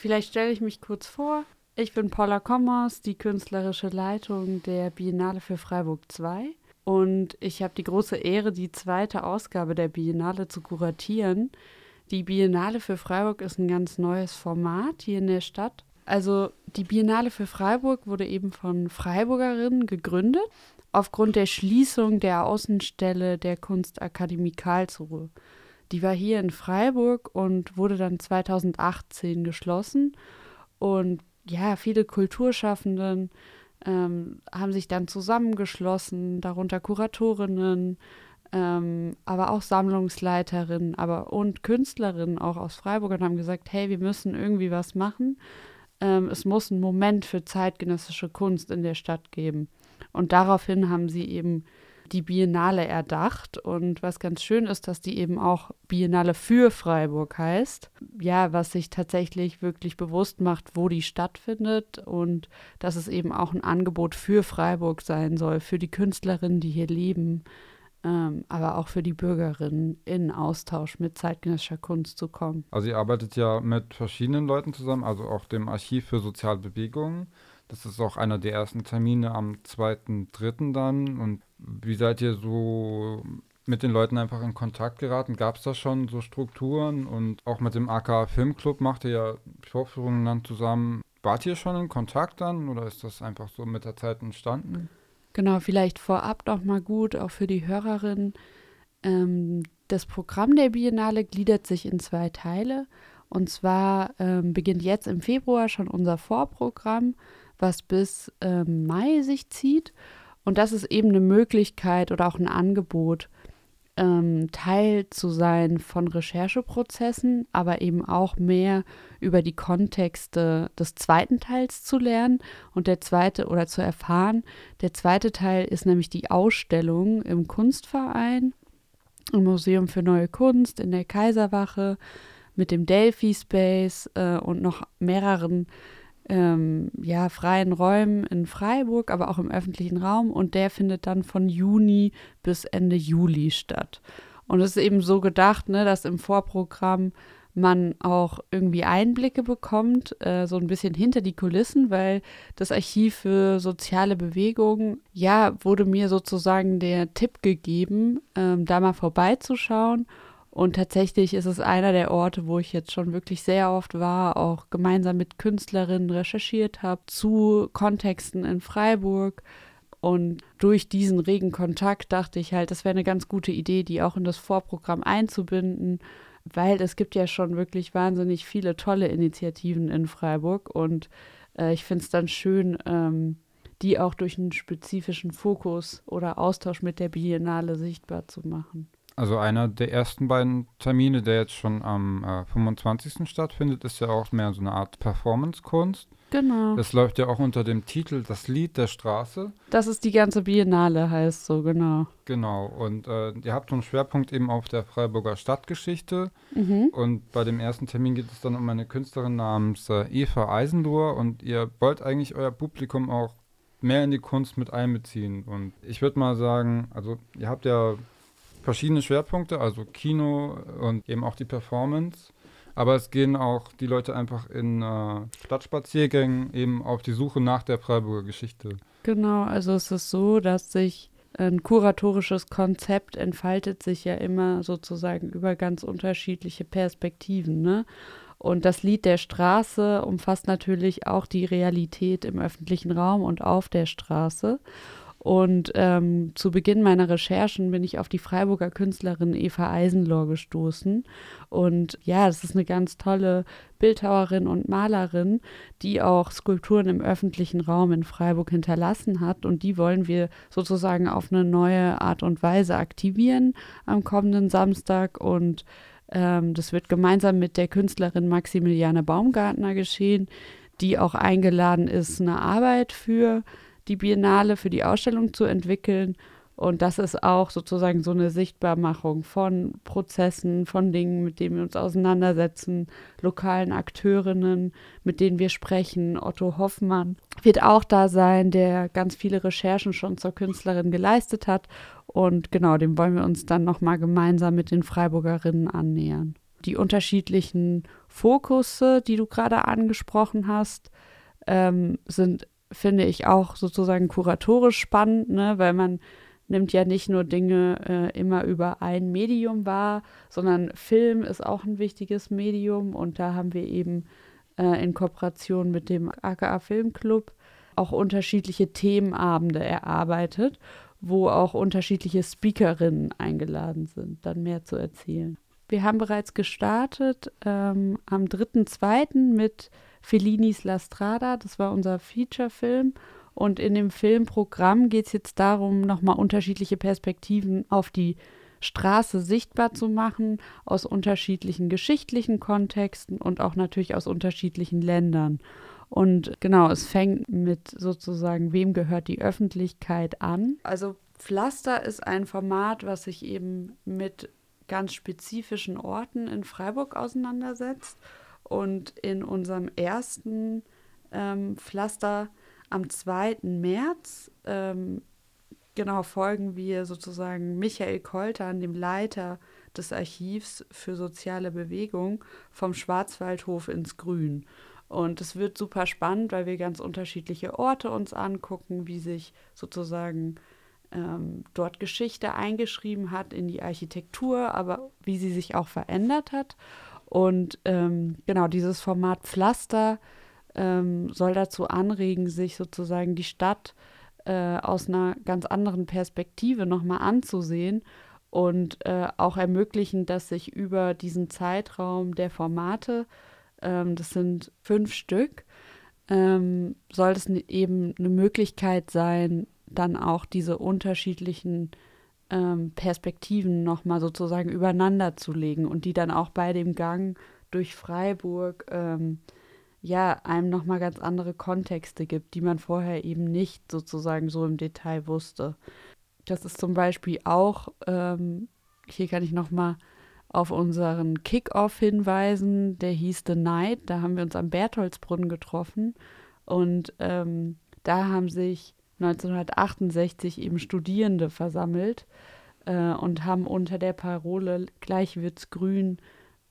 Vielleicht stelle ich mich kurz vor. Ich bin Paula Kommers, die künstlerische Leitung der Biennale für Freiburg 2. Und ich habe die große Ehre, die zweite Ausgabe der Biennale zu kuratieren. Die Biennale für Freiburg ist ein ganz neues Format hier in der Stadt. Also die Biennale für Freiburg wurde eben von Freiburgerinnen gegründet, aufgrund der Schließung der Außenstelle der Kunstakademie Karlsruhe. Die war hier in Freiburg und wurde dann 2018 geschlossen. Und ja, viele Kulturschaffenden ähm, haben sich dann zusammengeschlossen, darunter Kuratorinnen, ähm, aber auch Sammlungsleiterinnen, aber und Künstlerinnen auch aus Freiburg und haben gesagt, hey, wir müssen irgendwie was machen. Ähm, es muss einen Moment für zeitgenössische Kunst in der Stadt geben. Und daraufhin haben sie eben die Biennale erdacht. Und was ganz schön ist, dass die eben auch Biennale für Freiburg heißt. Ja, was sich tatsächlich wirklich bewusst macht, wo die stattfindet und dass es eben auch ein Angebot für Freiburg sein soll, für die Künstlerinnen, die hier leben. Ähm, aber auch für die Bürgerinnen in Austausch mit zeitgenössischer Kunst zu kommen. Also ihr arbeitet ja mit verschiedenen Leuten zusammen, also auch dem Archiv für soziale Bewegungen. Das ist auch einer der ersten Termine am 2.3. dann. Und wie seid ihr so mit den Leuten einfach in Kontakt geraten? Gab es da schon so Strukturen? Und auch mit dem AK Filmclub macht ihr ja Vorführungen dann zusammen. Wart ihr schon in Kontakt dann oder ist das einfach so mit der Zeit entstanden? Genau, vielleicht vorab noch mal gut, auch für die Hörerinnen. Ähm, das Programm der Biennale gliedert sich in zwei Teile. Und zwar ähm, beginnt jetzt im Februar schon unser Vorprogramm was bis äh, Mai sich zieht. Und das ist eben eine Möglichkeit oder auch ein Angebot, ähm, Teil zu sein von Rechercheprozessen, aber eben auch mehr über die Kontexte des zweiten Teils zu lernen und der zweite oder zu erfahren. Der zweite Teil ist nämlich die Ausstellung im Kunstverein, im Museum für Neue Kunst, in der Kaiserwache, mit dem Delphi Space äh, und noch mehreren ähm, ja, freien Räumen in Freiburg, aber auch im öffentlichen Raum. Und der findet dann von Juni bis Ende Juli statt. Und es ist eben so gedacht, ne, dass im Vorprogramm man auch irgendwie Einblicke bekommt, äh, so ein bisschen hinter die Kulissen, weil das Archiv für soziale Bewegungen, ja, wurde mir sozusagen der Tipp gegeben, ähm, da mal vorbeizuschauen und tatsächlich ist es einer der Orte, wo ich jetzt schon wirklich sehr oft war, auch gemeinsam mit Künstlerinnen recherchiert habe zu Kontexten in Freiburg. Und durch diesen regen Kontakt dachte ich halt, das wäre eine ganz gute Idee, die auch in das Vorprogramm einzubinden, weil es gibt ja schon wirklich wahnsinnig viele tolle Initiativen in Freiburg. Und äh, ich finde es dann schön, ähm, die auch durch einen spezifischen Fokus oder Austausch mit der Biennale sichtbar zu machen. Also einer der ersten beiden Termine, der jetzt schon am äh, 25. stattfindet, ist ja auch mehr so eine Art Performance-Kunst. Genau. Das läuft ja auch unter dem Titel Das Lied der Straße. Das ist die ganze Biennale, heißt so, genau. Genau. Und äh, ihr habt so einen Schwerpunkt eben auf der Freiburger Stadtgeschichte. Mhm. Und bei dem ersten Termin geht es dann um eine Künstlerin namens äh, Eva Eisenlohr. Und ihr wollt eigentlich euer Publikum auch mehr in die Kunst mit einbeziehen. Und ich würde mal sagen, also ihr habt ja verschiedene Schwerpunkte, also Kino und eben auch die Performance. Aber es gehen auch die Leute einfach in äh, Stadtspaziergängen eben auf die Suche nach der Freiburger Geschichte. Genau, also es ist so, dass sich ein kuratorisches Konzept entfaltet sich ja immer sozusagen über ganz unterschiedliche Perspektiven. Ne? Und das Lied der Straße umfasst natürlich auch die Realität im öffentlichen Raum und auf der Straße. Und ähm, zu Beginn meiner Recherchen bin ich auf die Freiburger Künstlerin Eva Eisenlohr gestoßen. Und ja, das ist eine ganz tolle Bildhauerin und Malerin, die auch Skulpturen im öffentlichen Raum in Freiburg hinterlassen hat. Und die wollen wir sozusagen auf eine neue Art und Weise aktivieren am kommenden Samstag. Und ähm, das wird gemeinsam mit der Künstlerin Maximiliane Baumgartner geschehen, die auch eingeladen ist, eine Arbeit für die Biennale für die Ausstellung zu entwickeln. Und das ist auch sozusagen so eine Sichtbarmachung von Prozessen, von Dingen, mit denen wir uns auseinandersetzen, lokalen Akteurinnen, mit denen wir sprechen. Otto Hoffmann wird auch da sein, der ganz viele Recherchen schon zur Künstlerin geleistet hat. Und genau, dem wollen wir uns dann nochmal gemeinsam mit den Freiburgerinnen annähern. Die unterschiedlichen Fokusse, die du gerade angesprochen hast, ähm, sind, finde ich, auch sozusagen kuratorisch spannend, ne? weil man nimmt ja nicht nur Dinge äh, immer über ein Medium wahr, sondern Film ist auch ein wichtiges Medium und da haben wir eben äh, in Kooperation mit dem AKA Filmclub auch unterschiedliche Themenabende erarbeitet, wo auch unterschiedliche Speakerinnen eingeladen sind, dann mehr zu erzählen. Wir haben bereits gestartet ähm, am 3.2. mit Fellinis La Strada, das war unser Feature-Film. Und in dem Filmprogramm geht es jetzt darum, nochmal unterschiedliche Perspektiven auf die Straße sichtbar zu machen, aus unterschiedlichen geschichtlichen Kontexten und auch natürlich aus unterschiedlichen Ländern. Und genau, es fängt mit sozusagen, wem gehört die Öffentlichkeit an. Also Pflaster ist ein Format, was sich eben mit ganz spezifischen Orten in Freiburg auseinandersetzt. Und in unserem ersten ähm, Pflaster am 2. März ähm, genau folgen wir sozusagen Michael Koltern, dem Leiter des Archivs für soziale Bewegung, vom Schwarzwaldhof ins Grün. Und es wird super spannend, weil wir ganz unterschiedliche Orte uns angucken, wie sich sozusagen ähm, dort Geschichte eingeschrieben hat in die Architektur, aber wie sie sich auch verändert hat. Und ähm, genau dieses Format Pflaster ähm, soll dazu anregen, sich sozusagen die Stadt äh, aus einer ganz anderen Perspektive nochmal anzusehen und äh, auch ermöglichen, dass sich über diesen Zeitraum der Formate ähm, das sind fünf Stück, ähm, soll es eben eine Möglichkeit sein, dann auch diese unterschiedlichen ähm, Perspektiven nochmal sozusagen übereinander zu legen und die dann auch bei dem Gang durch Freiburg ähm, ja einem nochmal ganz andere Kontexte gibt, die man vorher eben nicht sozusagen so im Detail wusste. Das ist zum Beispiel auch, ähm, hier kann ich nochmal auf unseren Kickoff hinweisen. Der hieß The Night. Da haben wir uns am Bertholdsbrunnen getroffen. Und ähm, da haben sich 1968 eben Studierende versammelt äh, und haben unter der Parole Gleich wird's grün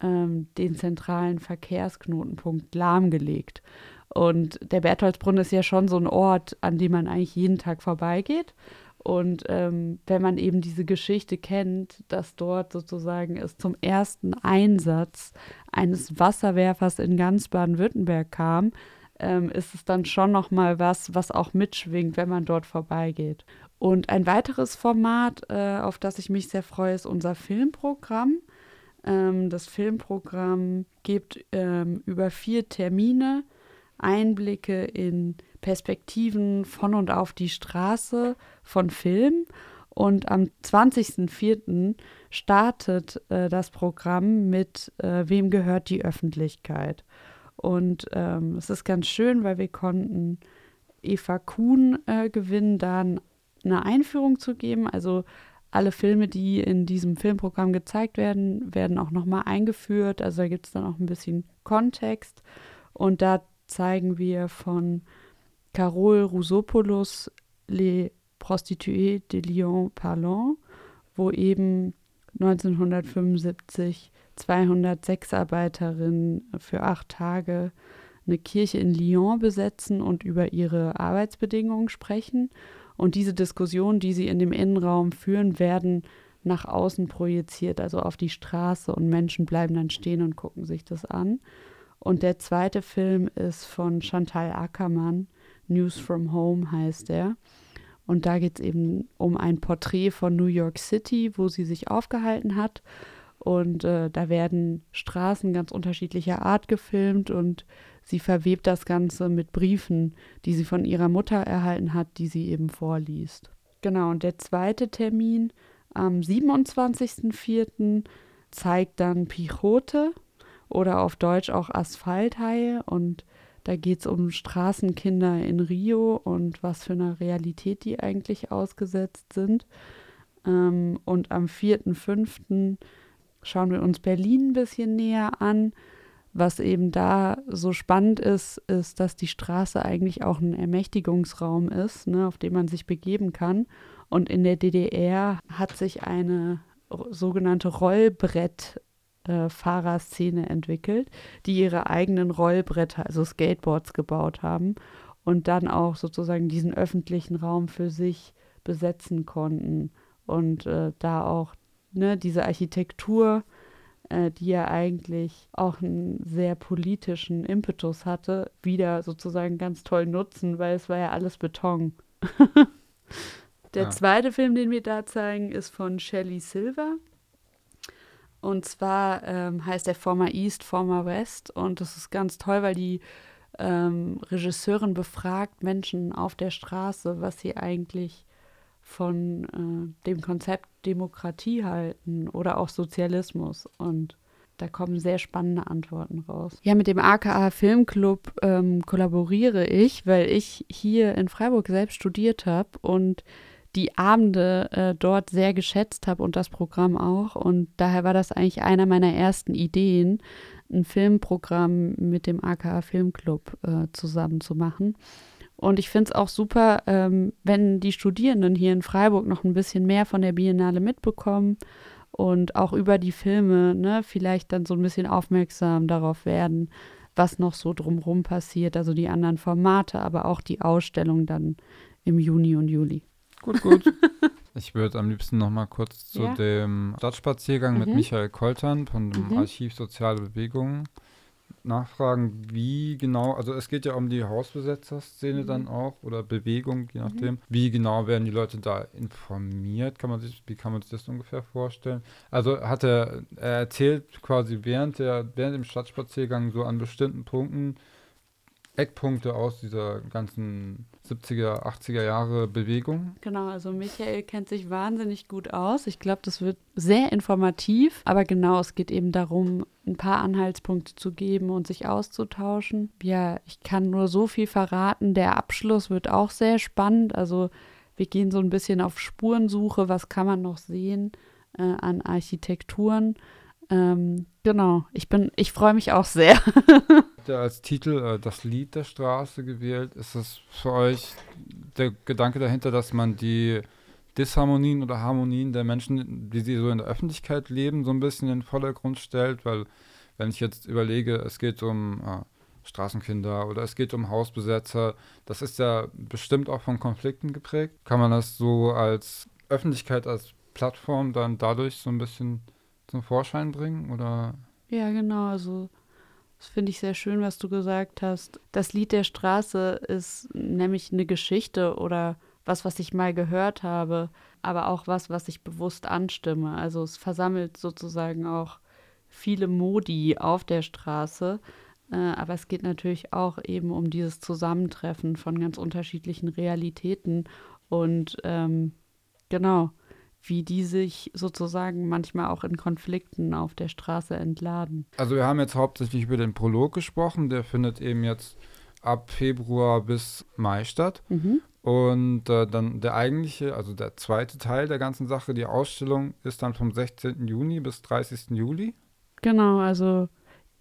ähm, den zentralen Verkehrsknotenpunkt lahmgelegt. Und der Bertholdsbrunnen ist ja schon so ein Ort, an dem man eigentlich jeden Tag vorbeigeht. Und ähm, wenn man eben diese Geschichte kennt, dass dort sozusagen es zum ersten Einsatz eines Wasserwerfers in ganz Baden-Württemberg kam, ähm, ist es dann schon noch mal was, was auch mitschwingt, wenn man dort vorbeigeht. Und ein weiteres Format, äh, auf das ich mich sehr freue, ist unser Filmprogramm. Ähm, das Filmprogramm gibt ähm, über vier Termine Einblicke in Perspektiven von und auf die Straße von Film. Und am 20.04. startet äh, das Programm mit äh, Wem gehört die Öffentlichkeit? Und ähm, es ist ganz schön, weil wir konnten Eva Kuhn äh, gewinnen, da eine Einführung zu geben. Also alle Filme, die in diesem Filmprogramm gezeigt werden, werden auch nochmal eingeführt. Also da gibt es dann auch ein bisschen Kontext. Und da zeigen wir von Carole Rousopoulos Les Prostituées de Lyon Parlant, wo eben 1975 200 Sexarbeiterinnen für acht Tage eine Kirche in Lyon besetzen und über ihre Arbeitsbedingungen sprechen. Und diese Diskussionen, die sie in dem Innenraum führen, werden nach außen projiziert, also auf die Straße und Menschen bleiben dann stehen und gucken sich das an. Und der zweite Film ist von Chantal Ackermann, News from Home heißt er. Und da geht es eben um ein Porträt von New York City, wo sie sich aufgehalten hat. Und äh, da werden Straßen ganz unterschiedlicher Art gefilmt und sie verwebt das Ganze mit Briefen, die sie von ihrer Mutter erhalten hat, die sie eben vorliest. Genau, und der zweite Termin am 27.04. zeigt dann Pichote oder auf Deutsch auch Asphalthaie und da geht es um Straßenkinder in Rio und was für eine Realität die eigentlich ausgesetzt sind. Ähm, und am 4.5. schauen wir uns Berlin ein bisschen näher an. Was eben da so spannend ist, ist, dass die Straße eigentlich auch ein Ermächtigungsraum ist, ne, auf dem man sich begeben kann. Und in der DDR hat sich eine sogenannte Rollbrett äh, Fahrerszene entwickelt, die ihre eigenen Rollbretter, also Skateboards gebaut haben und dann auch sozusagen diesen öffentlichen Raum für sich besetzen konnten und äh, da auch ne, diese Architektur, äh, die ja eigentlich auch einen sehr politischen Impetus hatte, wieder sozusagen ganz toll nutzen, weil es war ja alles Beton. Der ja. zweite Film, den wir da zeigen, ist von Shelley Silver. Und zwar ähm, heißt der Former East, Former West. Und das ist ganz toll, weil die ähm, Regisseurin befragt Menschen auf der Straße, was sie eigentlich von äh, dem Konzept Demokratie halten oder auch Sozialismus. Und da kommen sehr spannende Antworten raus. Ja, mit dem AKA Filmclub ähm, kollaboriere ich, weil ich hier in Freiburg selbst studiert habe und die Abende äh, dort sehr geschätzt habe und das Programm auch. Und daher war das eigentlich einer meiner ersten Ideen, ein Filmprogramm mit dem AKA Filmclub äh, zusammen zu machen. Und ich finde es auch super, ähm, wenn die Studierenden hier in Freiburg noch ein bisschen mehr von der Biennale mitbekommen und auch über die Filme ne, vielleicht dann so ein bisschen aufmerksam darauf werden, was noch so drumherum passiert, also die anderen Formate, aber auch die Ausstellung dann im Juni und Juli. Gut, gut. ich würde am liebsten noch mal kurz zu ja. dem Stadtspaziergang mhm. mit Michael Koltern von dem mhm. Archiv Soziale Bewegungen nachfragen, wie genau, also es geht ja um die Hausbesetzerszene mhm. dann auch oder Bewegung, je nachdem. Mhm. Wie genau werden die Leute da informiert? Kann man sich, wie kann man sich das ungefähr vorstellen? Also hat er, er erzählt quasi während der, während dem Stadtspaziergang so an bestimmten Punkten, Eckpunkte aus dieser ganzen 70er, 80er Jahre Bewegung. Genau, also Michael kennt sich wahnsinnig gut aus. Ich glaube, das wird sehr informativ, aber genau, es geht eben darum, ein paar Anhaltspunkte zu geben und sich auszutauschen. Ja, ich kann nur so viel verraten. Der Abschluss wird auch sehr spannend. Also wir gehen so ein bisschen auf Spurensuche, was kann man noch sehen äh, an Architekturen. Ähm, genau, ich bin, ich freue mich auch sehr. als Titel äh, das Lied der Straße gewählt. Ist das für euch der Gedanke dahinter, dass man die Disharmonien oder Harmonien der Menschen, die sie so in der Öffentlichkeit leben, so ein bisschen in den Vordergrund stellt? Weil, wenn ich jetzt überlege, es geht um äh, Straßenkinder oder es geht um Hausbesetzer, das ist ja bestimmt auch von Konflikten geprägt. Kann man das so als Öffentlichkeit, als Plattform dann dadurch so ein bisschen zum Vorschein bringen? Oder? Ja, genau. Also das finde ich sehr schön, was du gesagt hast. Das Lied der Straße ist nämlich eine Geschichte oder was, was ich mal gehört habe, aber auch was, was ich bewusst anstimme. Also es versammelt sozusagen auch viele Modi auf der Straße. Äh, aber es geht natürlich auch eben um dieses Zusammentreffen von ganz unterschiedlichen Realitäten. Und ähm, genau, wie die sich sozusagen manchmal auch in Konflikten auf der Straße entladen. Also wir haben jetzt hauptsächlich über den Prolog gesprochen, der findet eben jetzt ab Februar bis Mai statt. Mhm. Und äh, dann der eigentliche, also der zweite Teil der ganzen Sache, die Ausstellung, ist dann vom 16. Juni bis 30. Juli. Genau, also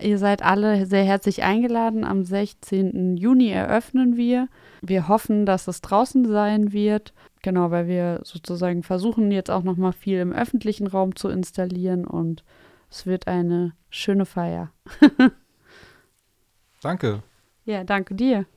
ihr seid alle sehr herzlich eingeladen. Am 16. Juni eröffnen wir. Wir hoffen, dass es draußen sein wird. Genau, weil wir sozusagen versuchen jetzt auch noch mal viel im öffentlichen Raum zu installieren und es wird eine schöne Feier. danke. Ja, danke dir.